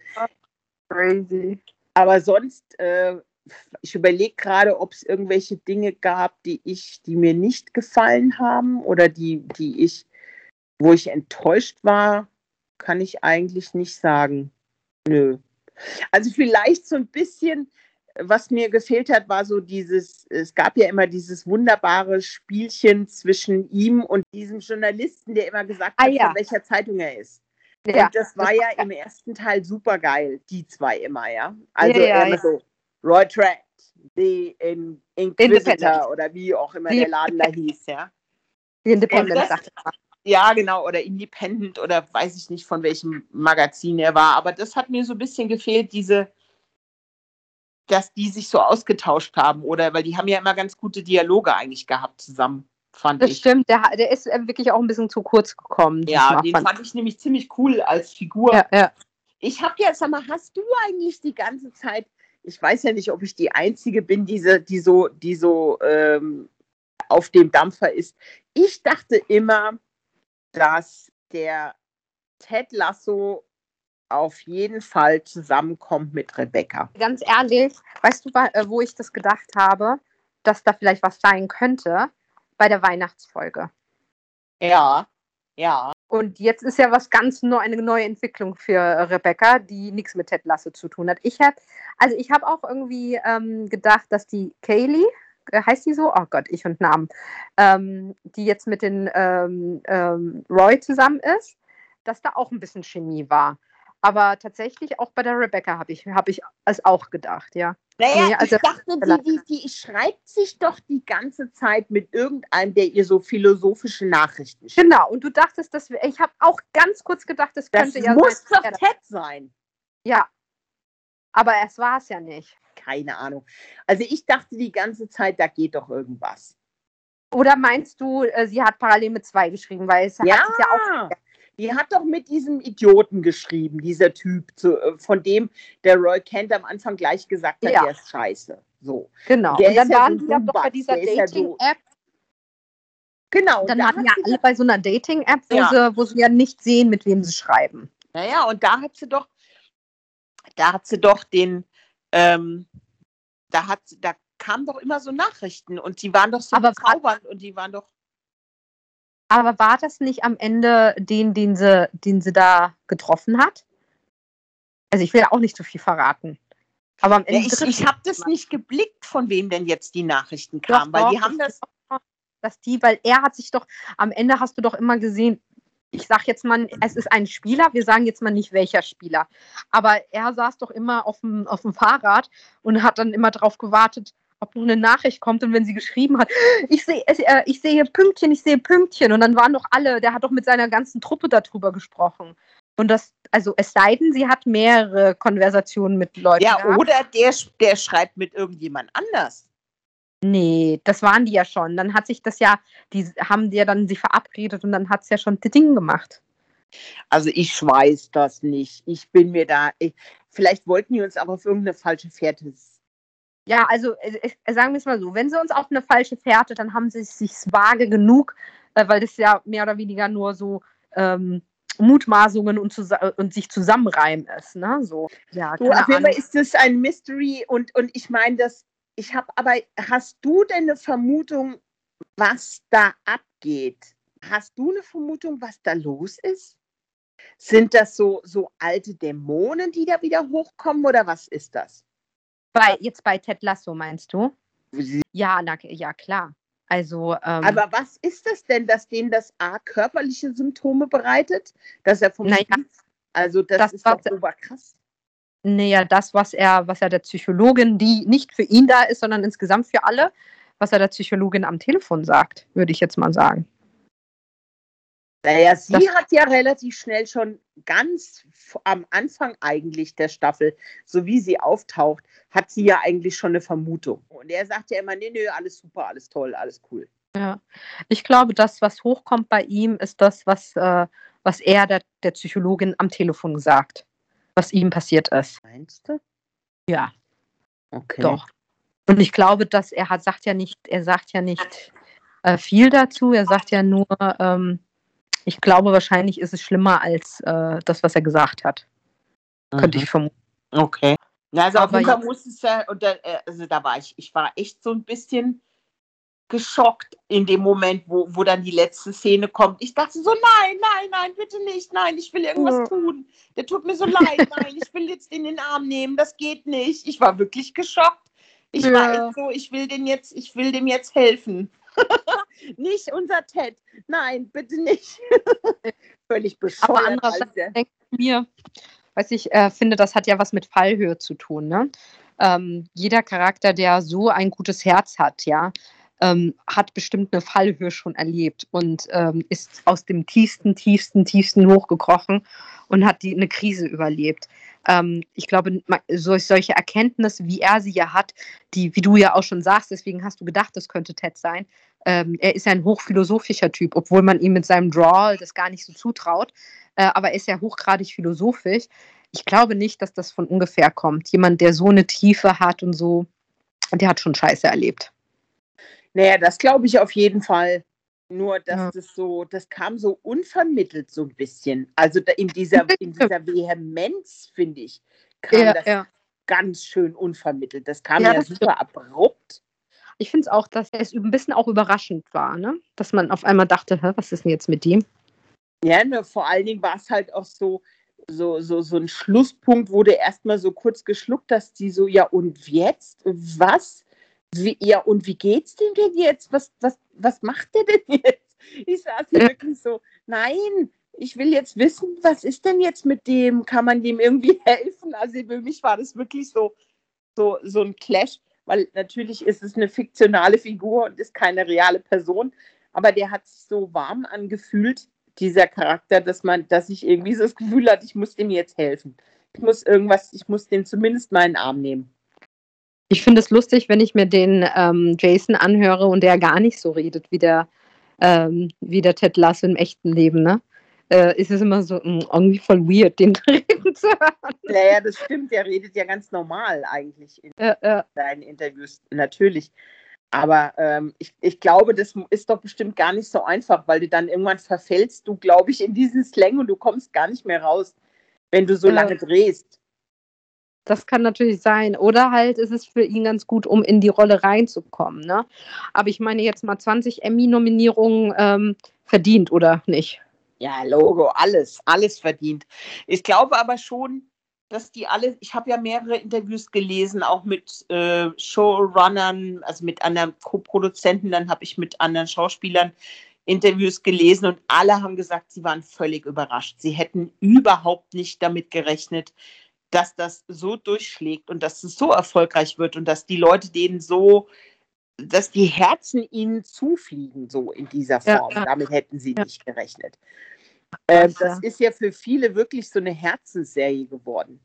crazy. Aber sonst, äh, ich überlege gerade, ob es irgendwelche Dinge gab, die ich, die mir nicht gefallen haben oder die, die ich, wo ich enttäuscht war, kann ich eigentlich nicht sagen. Nö. Also vielleicht so ein bisschen, was mir gefehlt hat, war so dieses, es gab ja immer dieses wunderbare Spielchen zwischen ihm und diesem Journalisten, der immer gesagt ah, hat, ja. von welcher Zeitung er ist. Ja, und das war das ja im ersten Teil super geil, die zwei immer, ja. Also ja, ja, so Roy Tratt, The In Inquisitor oder wie auch immer der Laden da hieß, ja. Independent, sagt er. Ja, genau, oder Independent oder weiß ich nicht, von welchem Magazin er war. Aber das hat mir so ein bisschen gefehlt, diese, dass die sich so ausgetauscht haben, oder weil die haben ja immer ganz gute Dialoge eigentlich gehabt zusammen, fand das ich. Das stimmt, der, der ist äh, wirklich auch ein bisschen zu kurz gekommen. Ja, den fand. fand ich nämlich ziemlich cool als Figur. Ja, ja. Ich habe ja, sag mal, hast du eigentlich die ganze Zeit, ich weiß ja nicht, ob ich die Einzige bin, diese, die so, die so ähm, auf dem Dampfer ist. Ich dachte immer, dass der Ted Lasso auf jeden Fall zusammenkommt mit Rebecca. Ganz ehrlich, weißt du, äh, wo ich das gedacht habe, dass da vielleicht was sein könnte? Bei der Weihnachtsfolge. Ja, ja. Und jetzt ist ja was ganz neu, eine neue Entwicklung für Rebecca, die nichts mit Ted Lasso zu tun hat. Ich habe, also ich habe auch irgendwie ähm, gedacht, dass die Kaylee, äh, heißt die so? Oh Gott, ich und Namen, ähm, die jetzt mit den ähm, ähm, Roy zusammen ist, dass da auch ein bisschen Chemie war. Aber tatsächlich auch bei der Rebecca habe ich, hab ich es auch gedacht, ja. Naja, nee, also, ich dachte, die, die, die schreibt sich doch die ganze Zeit mit irgendeinem, der ihr so philosophische Nachrichten schreibt. Genau, und du dachtest, dass wir, ich habe auch ganz kurz gedacht, das könnte das ja muss sein. muss doch Ted sein. Ja, aber es war es ja nicht keine Ahnung. Also ich dachte die ganze Zeit, da geht doch irgendwas. Oder meinst du, äh, sie hat parallel mit zwei geschrieben, weil es ja, hat es ja auch. Die hat doch mit diesem Idioten geschrieben, dieser Typ, zu, äh, von dem der Roy Kent am Anfang gleich gesagt hat, ja. der ist scheiße. So. Genau. Der und dann waren so die ja doch bei dieser Dating-App. Genau. Und dann waren ja alle bei so einer Dating-App, wo, ja. sie, wo sie ja nicht sehen, mit wem sie schreiben. Naja, und da hat sie doch, da hat sie doch den, ähm, da hat, da kamen doch immer so Nachrichten und die waren doch so aber bezaubernd und die waren doch. Aber war das nicht am Ende den, den sie, den sie da getroffen hat? Also ich will auch nicht zu viel verraten. Aber am Ende. Ja, ich ich habe das nicht geblickt, von wem denn jetzt die Nachrichten kamen, doch, weil die haben das. Dass die, weil er hat sich doch, am Ende hast du doch immer gesehen, ich sage jetzt mal, es ist ein Spieler, wir sagen jetzt mal nicht welcher Spieler, aber er saß doch immer auf dem, auf dem Fahrrad und hat dann immer darauf gewartet, ob noch eine Nachricht kommt und wenn sie geschrieben hat, ich sehe äh, ich sehe Pünktchen, ich sehe Pünktchen und dann waren doch alle, der hat doch mit seiner ganzen Truppe darüber gesprochen. Und das, also es sei denn, sie hat mehrere Konversationen mit Leuten. Ja, gehabt. oder der, der schreibt mit irgendjemand anders. Nee, das waren die ja schon. Dann hat sich das ja, die haben die ja dann sie verabredet und dann hat es ja schon Ding gemacht. Also ich weiß das nicht. Ich bin mir da, ich, vielleicht wollten die uns aber auf irgendeine falsche Fährte. Ja, also äh, äh, sagen wir es mal so, wenn sie uns auf eine falsche Fährte, dann haben sie sich vage genug, äh, weil das ja mehr oder weniger nur so ähm, Mutmaßungen und, und, sich zusammenreimen ist. Ne? So, ja, so, auf jeden Fall ist das ein Mystery und, und ich meine, das ich habe aber, hast du denn eine Vermutung, was da abgeht? Hast du eine Vermutung, was da los ist? Sind das so, so alte Dämonen, die da wieder hochkommen oder was ist das? Bei, jetzt bei Ted Lasso meinst du? Ja, na, ja klar. Also, ähm, Aber was ist das denn, dass denen das A körperliche Symptome bereitet? Dass er vom naja, Also das, das ist doch oberkrass. Naja, das, was er, was er der Psychologin, die nicht für ihn da ist, sondern insgesamt für alle, was er der Psychologin am Telefon sagt, würde ich jetzt mal sagen. Naja, sie das hat ja relativ schnell schon ganz am Anfang eigentlich der Staffel, so wie sie auftaucht, hat sie ja eigentlich schon eine Vermutung. Und er sagt ja immer, nee, nee, alles super, alles toll, alles cool. Ja, ich glaube, das, was hochkommt bei ihm, ist das, was, äh, was er der, der Psychologin am Telefon sagt, was ihm passiert ist. Meinst du? Ja. Okay. Doch. Und ich glaube, dass er hat, sagt ja nicht, er sagt ja nicht äh, viel dazu, er sagt ja nur, ähm, ich glaube, wahrscheinlich ist es schlimmer als äh, das, was er gesagt hat. Mhm. Könnte ich vermuten. Okay. Ja, also Aber auf jeden Fall muss es ja, und da, äh, also da war ich, ich war echt so ein bisschen geschockt in dem Moment, wo, wo dann die letzte Szene kommt. Ich dachte so, nein, nein, nein, bitte nicht, nein, ich will irgendwas tun. Der tut mir so leid, nein, ich will jetzt in den Arm nehmen, das geht nicht. Ich war wirklich geschockt. Ich ja. war echt so, ich will den jetzt, ich will dem jetzt helfen. nicht unser Ted. Nein, bitte nicht. Völlig bescheuert. Aber andererseits denke ich mir, weiß ich äh, finde, das hat ja was mit Fallhöhe zu tun. Ne? Ähm, jeder Charakter, der so ein gutes Herz hat, ja, ähm, hat bestimmt eine Fallhöhe schon erlebt und ähm, ist aus dem tiefsten, tiefsten, tiefsten hochgekrochen und hat die, eine Krise überlebt. Ähm, ich glaube, solch, solche Erkenntnisse, wie er sie ja hat, die, wie du ja auch schon sagst, deswegen hast du gedacht, das könnte Ted sein. Ähm, er ist ein hochphilosophischer Typ, obwohl man ihm mit seinem Drawl das gar nicht so zutraut. Äh, aber er ist ja hochgradig philosophisch. Ich glaube nicht, dass das von ungefähr kommt. Jemand, der so eine Tiefe hat und so, der hat schon Scheiße erlebt. Naja, das glaube ich auf jeden Fall. Nur, dass ja. das so, das kam so unvermittelt so ein bisschen. Also in dieser, in dieser Vehemenz, finde ich, kam ja, das ja. ganz schön unvermittelt. Das kam ja, das super abrupt. Ich finde es auch, dass es ein bisschen auch überraschend war, ne? Dass man auf einmal dachte, was ist denn jetzt mit ihm? Ja, ne, vor allen Dingen war es halt auch so, so, so, so ein Schlusspunkt, du erstmal so kurz geschluckt hast, die so, ja, und jetzt? Was? wie, ja, und wie geht's dem denn jetzt? Was, was, was macht der denn jetzt? Ich saß hier wirklich so, nein, ich will jetzt wissen, was ist denn jetzt mit dem? Kann man dem irgendwie helfen? Also für mich war das wirklich so, so, so ein Clash, weil natürlich ist es eine fiktionale Figur und ist keine reale Person, aber der hat sich so warm angefühlt, dieser Charakter, dass man, dass ich irgendwie so das Gefühl hatte, ich muss dem jetzt helfen. Ich muss irgendwas, ich muss den zumindest mal in den Arm nehmen. Ich finde es lustig, wenn ich mir den ähm, Jason anhöre und der gar nicht so redet wie der, ähm, wie der Ted Lasso im echten Leben, ne? Äh, ist es immer so mh, hm, irgendwie voll weird, den reden zu hören. Ja, ja, das stimmt. Der redet ja ganz normal eigentlich in ja, ja. seinen Interviews, natürlich. Aber ähm, ich, ich glaube, das ist doch bestimmt gar nicht so einfach, weil du dann irgendwann verfällst du, glaube ich, in diesen Slang und du kommst gar nicht mehr raus, wenn du so ja. lange drehst. Das kann natürlich sein. Oder halt ist es für ihn ganz gut, um in die Rolle reinzukommen. Ne? Aber ich meine jetzt mal 20 Emmy-Nominierungen ähm, verdient, oder nicht? Ja, Logo, alles, alles verdient. Ich glaube aber schon, dass die alle, ich habe ja mehrere Interviews gelesen, auch mit äh, Showrunnern, also mit anderen Co-Produzenten, dann habe ich mit anderen Schauspielern Interviews gelesen und alle haben gesagt, sie waren völlig überrascht. Sie hätten überhaupt nicht damit gerechnet, dass das so durchschlägt und dass es so erfolgreich wird und dass die Leute denen so, dass die Herzen ihnen zufliegen, so in dieser Form. Ja, Damit hätten sie ja. nicht gerechnet. Äh, das ist ja für viele wirklich so eine Herzensserie geworden.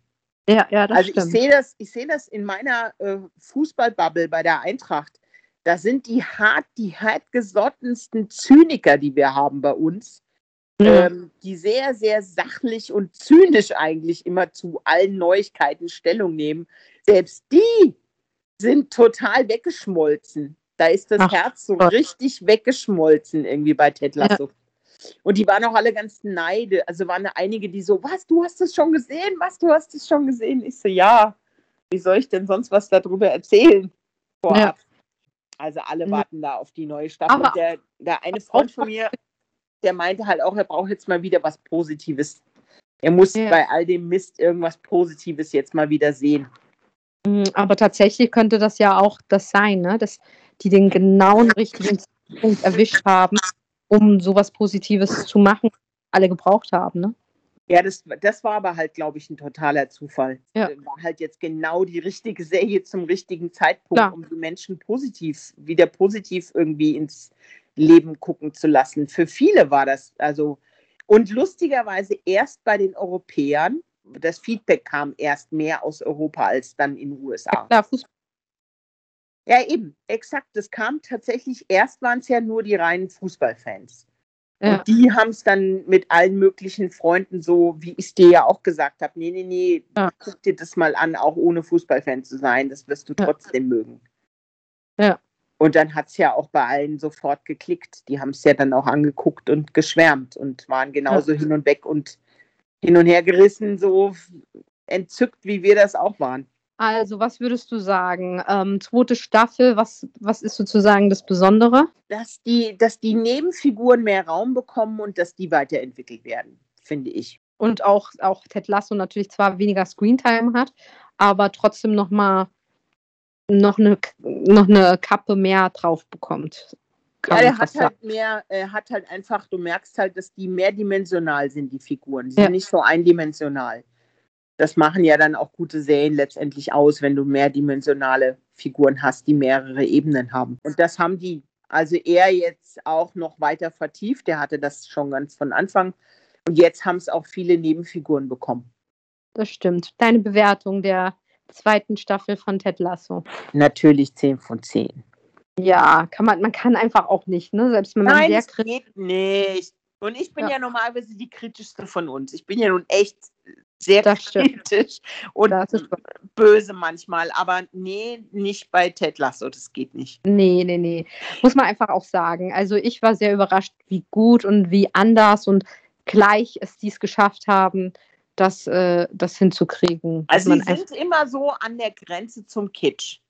Ja, ja, das Also stimmt. ich sehe das, ich sehe das in meiner äh, Fußballbubble bei der Eintracht. Da sind die hart, die hartgesottensten Zyniker, die wir haben bei uns mhm. ähm, die sehr, sehr sachlich und zynisch eigentlich immer zu allen Neuigkeiten Stellung nehmen. Selbst die sind total weggeschmolzen. Da ist das Ach, Herz so Gott. richtig weggeschmolzen irgendwie bei Ted Lasso. Ja. Und die waren auch alle ganz neide. Also waren einige, die so, was, du hast es schon gesehen? Was, du hast es schon gesehen? Ich so, ja. Wie soll ich denn sonst was darüber erzählen? Ja. Also alle warten ja. da auf die neue Staffel. Aber der, der eine Freund von mir der meinte halt auch, er braucht jetzt mal wieder was Positives. Er muss bei all dem Mist irgendwas Positives jetzt mal wieder sehen. Mhm, aber tatsächlich könnte das ja auch das sein, ne? dass die den genauen richtigen Punkt erwischt haben, um sowas Positives zu machen, alle gebraucht haben. Ne? Ja, das, das war aber halt, glaube ich, ein totaler Zufall. Ja. War halt jetzt genau die richtige Serie zum richtigen Zeitpunkt, Klar. um die Menschen positiv, wieder positiv irgendwie ins Leben gucken zu lassen. Für viele war das, also, und lustigerweise erst bei den Europäern, das Feedback kam erst mehr aus Europa als dann in den USA. Fußball. Ja, eben, exakt. Das kam tatsächlich, erst waren es ja nur die reinen Fußballfans. Ja. Und die haben es dann mit allen möglichen Freunden so, wie ich es dir ja auch gesagt habe, nee, nee, nee, Ja. guck dir das mal an, auch ohne Fußballfan zu sein, das wirst du Ja. trotzdem mögen. Ja. Und dann hat es ja auch bei allen sofort geklickt. Die haben es ja dann auch angeguckt und geschwärmt und waren genauso hin und weg und hin und her gerissen, so entzückt, wie wir das auch waren. Also, was würdest du sagen? Ähm, zweite Staffel, was, was ist sozusagen das Besondere? Dass die, dass die Nebenfiguren mehr Raum bekommen und dass die weiterentwickelt werden, finde ich. Und auch, auch Ted Lasso natürlich zwar weniger Screentime hat, aber trotzdem noch mal noch eine, noch eine Kappe mehr drauf bekommt. Kann Ja, er hat halt mehr, er hat halt einfach, du merkst halt, dass die mehrdimensional sind, die Figuren. Sie Ja. sind nicht so eindimensional. Das machen ja dann auch gute Serien letztendlich aus, wenn du mehrdimensionale Figuren hast, die mehrere Ebenen haben. Und das haben die. Also er jetzt auch noch weiter vertieft. Der hatte das schon ganz von Anfang. Und jetzt haben es auch viele Nebenfiguren bekommen. Das stimmt. Deine Bewertung der zweiten Staffel von Ted Lasso. Natürlich 10 von 10. Ja, kann man, man kann einfach auch nicht, ne? Selbst wenn man Nein, sehr es kritisch geht nicht. Und ich bin ja. Ja. normalerweise die kritischste von uns. Ich bin ja nun echt sehr Das stimmt. kritisch und ist wahr. böse manchmal. Aber nee, nicht bei Ted Lasso. Das geht nicht. Nee, nee, nee. Muss man einfach auch sagen. Also ich war sehr überrascht, wie gut und wie anders und gleich es dies geschafft haben, das, äh, das hinzukriegen. Also sie man sind immer so an der Grenze zum Kitsch.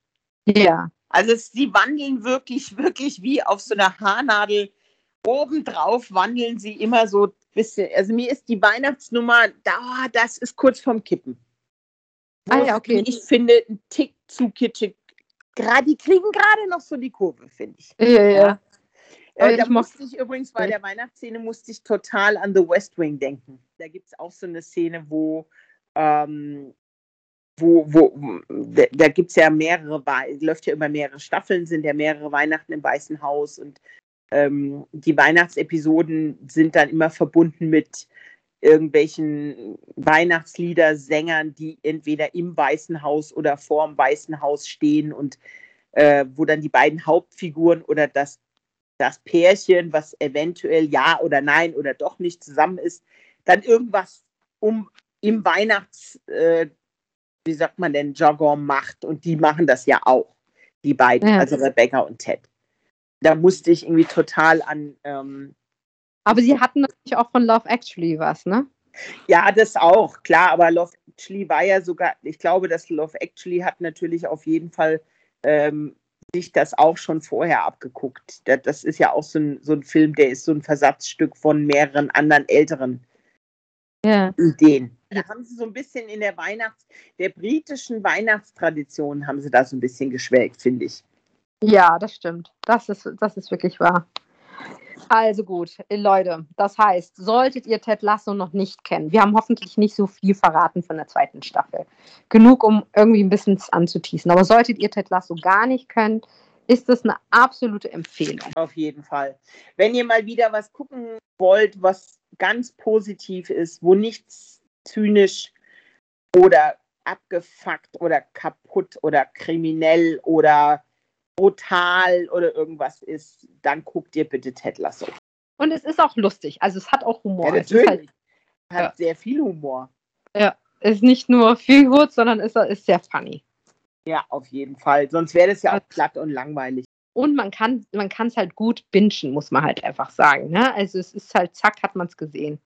ja, Also es, sie wandeln wirklich, wirklich wie auf so einer Haarnadel. Obendrauf wandeln sie immer so ein bisschen. Also mir ist die Weihnachtsnummer, da, das ist kurz vorm Kippen. Ah, ja, okay. Ich finde, ein Tick zu kitschig. Gerade, die kriegen gerade noch so die Kurve, finde ich. ja, ja. Aber Äh, da musste ich übrigens bei der Weihnachtsszene musste ich total an The West Wing denken. Da gibt es auch so eine Szene, wo, ähm, wo, wo da, gibt es ja mehrere, läuft ja über mehrere Staffeln, sind ja mehrere Weihnachten im Weißen Haus und ähm, die Weihnachtsepisoden sind dann immer verbunden mit irgendwelchen Weihnachtsliedersängern, die entweder im Weißen Haus oder vorm Weißen Haus stehen und äh, wo dann die beiden Hauptfiguren oder das das Pärchen, was eventuell ja oder nein oder doch nicht zusammen ist, dann irgendwas um im Weihnachts, äh, wie sagt man denn, Jargon macht. Und die machen das ja auch, die beiden, Ja. also Rebecca und Ted. Da musste ich irgendwie total an, ähm, Aber sie hatten natürlich auch von Love Actually was, ne? ja, das auch, klar, aber Love Actually war ja sogar, ich glaube, dass Love Actually hat natürlich auf jeden Fall ähm, sich das auch schon vorher abgeguckt. Da- Das ist ja auch so ein, so ein Film, der ist so ein Versatzstück von mehreren anderen älteren Ja. Ideen. Da haben sie so ein bisschen in der Weihnachts-, der britischen Weihnachtstradition haben sie da so ein bisschen geschwelgt, finde ich. Ja, das stimmt. Das ist, das ist wirklich wahr. Also gut, äh, Leute, das heißt, solltet ihr Ted Lasso noch nicht kennen, wir haben hoffentlich nicht so viel verraten von der zweiten Staffel. Genug, um irgendwie ein bisschen anzuteasen. Aber solltet ihr Ted Lasso gar nicht können, ist das eine absolute Empfehlung. Auf jeden Fall. Wenn ihr mal wieder was gucken wollt, was ganz positiv ist, wo nichts zynisch oder abgefuckt oder kaputt oder kriminell oder brutal oder irgendwas ist, dann guckt ihr bitte Ted Lasso. Und es ist auch lustig. Also es hat auch Humor. Ja, es ist, halt, natürlich. Hat sehr viel Humor. ist nicht nur viel gut, sondern ist, ist sehr funny. Ja, auf jeden Fall. Sonst wäre das ja auch platt und langweilig. Und man kann man es halt gut bingen, muss man halt einfach sagen. Ne? Also es ist halt, zack, hat man es gesehen.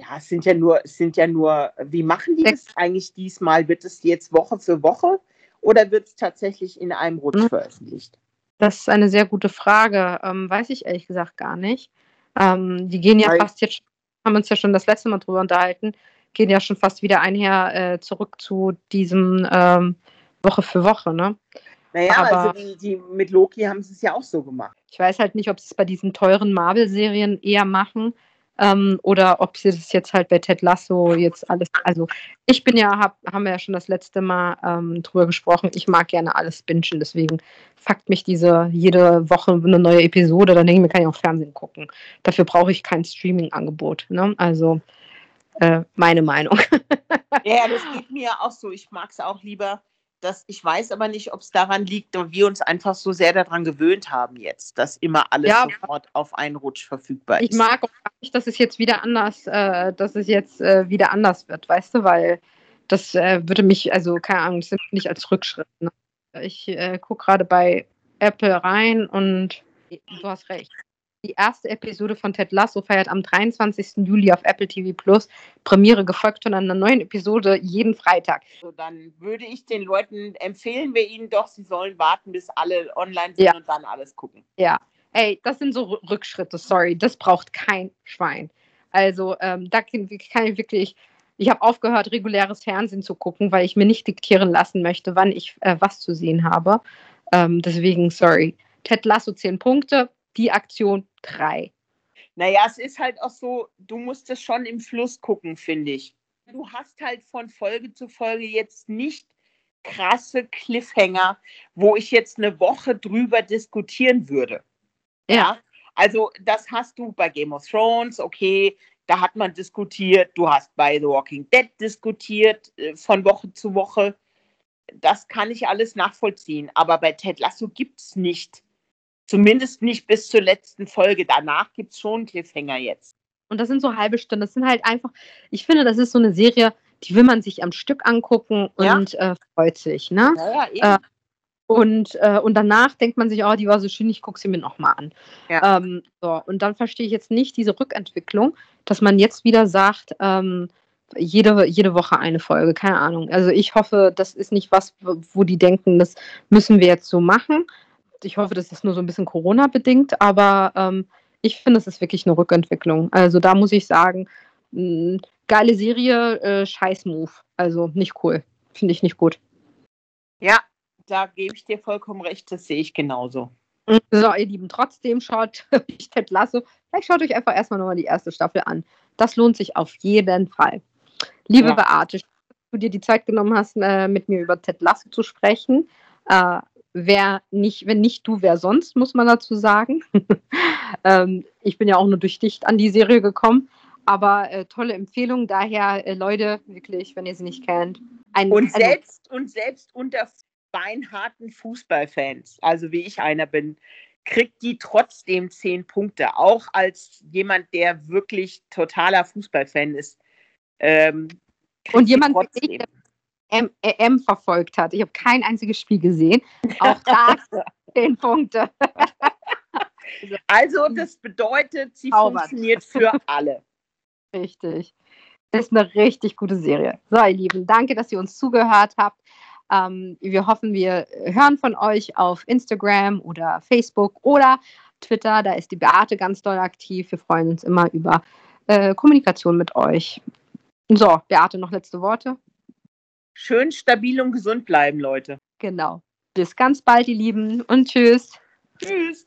Ja, es sind ja nur, es sind ja nur, wie machen die das eigentlich diesmal? Wird es jetzt Woche für Woche oder wird es tatsächlich in einem Rutsch Mhm. veröffentlicht? Das ist eine sehr gute Frage. Ähm, weiß ich ehrlich gesagt gar nicht. Ähm, die gehen ja Weil- fast jetzt, haben uns ja schon das letzte Mal drüber unterhalten, gehen ja schon fast wieder einher äh, zurück zu diesem ähm, Woche für Woche, ne? Naja, Aber- also die, die mit Loki haben sie es ja auch so gemacht. Ich weiß halt nicht, ob sie es bei diesen teuren Marvel-Serien eher machen, ähm, oder ob sie das jetzt halt bei Ted Lasso jetzt alles, also ich bin ja, hab, haben wir ja schon das letzte Mal ähm, drüber gesprochen, ich mag gerne alles bingen, deswegen fuckt mich diese jede Woche eine neue Episode, dann denke ich mir, kann ich auch Fernsehen gucken. Dafür brauche ich kein Streaming-Angebot, ne? also äh, meine Meinung. ja, das geht mir auch so, ich mag es auch lieber das, ich weiß aber nicht, ob es daran liegt, dass wir uns einfach so sehr daran gewöhnt haben jetzt, dass immer alles ja, sofort auf einen Rutsch verfügbar ist. Ich mag auch nicht, dass es jetzt wieder anders, äh, dass es jetzt äh, wieder anders wird, weißt du, weil das äh, würde mich, also keine Ahnung, das nicht als Rückschritt. Ne? Ich äh, gucke gerade bei Apple rein und du hast recht. Die erste Episode von Ted Lasso feiert am 23. Juli auf Apple TV Plus Premiere, gefolgt von einer neuen Episode jeden Freitag. So, dann würde ich den Leuten empfehlen, wir ihnen doch, sie sollen warten, bis alle online sind ja. und dann alles gucken. Ja, ey, das sind so Rückschritte, sorry, das braucht kein Schwein. Also, ähm, da kann ich wirklich, ich habe aufgehört, reguläres Fernsehen zu gucken, weil ich mir nicht diktieren lassen möchte, wann ich äh, was zu sehen habe. Ähm, deswegen, sorry. Ted Lasso 10 Punkte, die Aktion drei. Naja, es ist halt auch so, du musst es schon im Fluss gucken, finde ich. Du hast halt von Folge zu Folge jetzt nicht krasse Cliffhanger, wo ich jetzt eine Woche drüber diskutieren würde. Ja. ja. Also, das hast du bei Game of Thrones, okay, da hat man diskutiert. Du hast bei The Walking Dead diskutiert, äh, von Woche zu Woche. Das kann ich alles nachvollziehen. Aber bei Ted Lasso gibt es nicht Zumindest nicht bis zur letzten Folge. Danach gibt es schon Cliffhanger jetzt. Und das sind so halbe Stunden. Das sind halt einfach, ich finde, das ist so eine Serie, die will man sich am Stück angucken und ja. äh, freut sich. Ne? Ja, ja, äh, und, äh, und danach denkt man sich, oh, die war so schön, ich gucke sie mir nochmal an. Ja. Ähm, so, und dann verstehe ich jetzt nicht diese Rückentwicklung, dass man jetzt wieder sagt, ähm, jede, jede Woche eine Folge, keine Ahnung. Also ich hoffe, das ist nicht was, wo die denken, das müssen wir jetzt so machen, ich hoffe, das ist nur so ein bisschen Corona-bedingt, aber ähm, ich finde, es ist wirklich eine Rückentwicklung. Also da muss ich sagen, mh, geile Serie, äh, scheiß Move. Also nicht cool. Finde ich nicht gut. Ja, da gebe ich dir vollkommen recht, das sehe ich genauso. So, ihr Lieben, trotzdem schaut euch Ted Lasso, vielleicht schaut euch einfach erstmal nochmal die erste Staffel an. Das lohnt sich auf jeden Fall. Liebe ja. Beate, dass du dir die Zeit genommen hast, äh, mit mir über Ted Lasso zu sprechen. Äh, wer nicht, wenn nicht du, wer sonst, muss man dazu sagen. ähm, ich bin ja auch nur durch dich an die Serie gekommen. Aber äh, tolle Empfehlung. Daher, äh, Leute, wirklich, wenn ihr sie nicht kennt. Ein, und, selbst, und selbst unter beinharten Fußballfans, also wie ich einer bin, kriegt die trotzdem zehn Punkte. Auch als jemand, der wirklich totaler Fußballfan ist. Ähm, und jemand, der EM e verfolgt hat. Ich habe kein einziges Spiel gesehen. Auch da zehn Punkte. also das bedeutet, sie Zaubert. funktioniert für alle. Richtig. Das ist eine richtig gute Serie. So, ihr Lieben, danke, dass ihr uns zugehört habt. Ähm, wir hoffen, wir hören von euch auf Instagram oder Facebook oder Twitter. Da ist die Beate ganz doll aktiv. Wir freuen uns immer über äh, Kommunikation mit euch. So, Beate, noch letzte Worte? Schön stabil und gesund bleiben, Leute. Genau. Bis ganz bald, ihr Lieben, und tschüss. Tschüss.